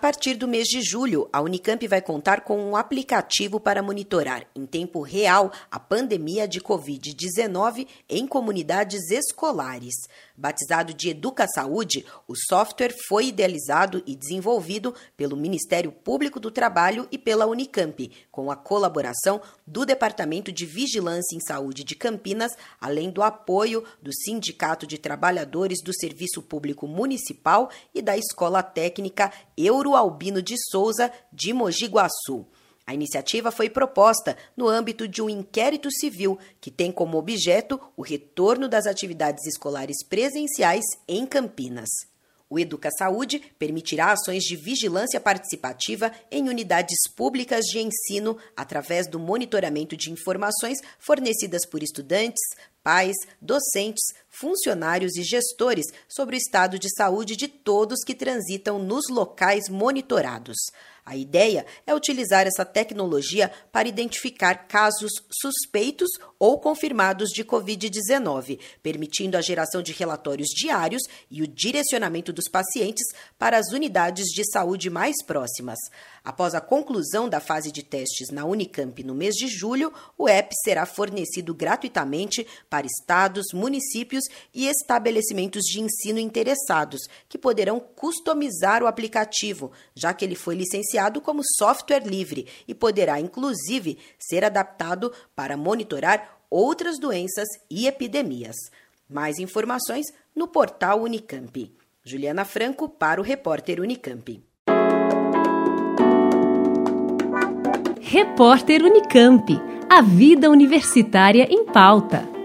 Partir do mês de julho, a Unicamp vai contar com um aplicativo para monitorar em tempo real a pandemia de Covid-19 em comunidades escolares. Batizado de Educa Saúde, o software foi idealizado e desenvolvido pelo Ministério Público do Trabalho e pela Unicamp, com a colaboração do Departamento de Vigilância em Saúde de Campinas, além do apoio do Sindicato de Trabalhadores do Serviço Público Municipal e da Escola Técnica Euro Albino de Souza, de Mogi Guaçu. A iniciativa foi proposta no âmbito de um inquérito civil que tem como objeto o retorno das atividades escolares presenciais em Campinas. O Educa Saúde permitirá ações de vigilância participativa em unidades públicas de ensino através do monitoramento de informações fornecidas por estudantes, pais, docentes, funcionários e gestores sobre o estado de saúde de todos que transitam nos locais monitorados. A ideia é utilizar essa tecnologia para identificar casos suspeitos ou confirmados de Covid-19, permitindo a geração de relatórios diários e o direcionamento dos pacientes para as unidades de saúde mais próximas. Após a conclusão da fase de testes na Unicamp no mês de julho, o app será fornecido gratuitamente para estados, municípios e estabelecimentos de ensino interessados, que poderão customizar o aplicativo, já que ele foi licenciado como software livre e poderá, inclusive, ser adaptado para monitorar outras doenças e epidemias. Mais informações no portal Unicamp. Juliana Franco para o repórter Unicamp. Repórter Unicamp. A vida universitária em pauta.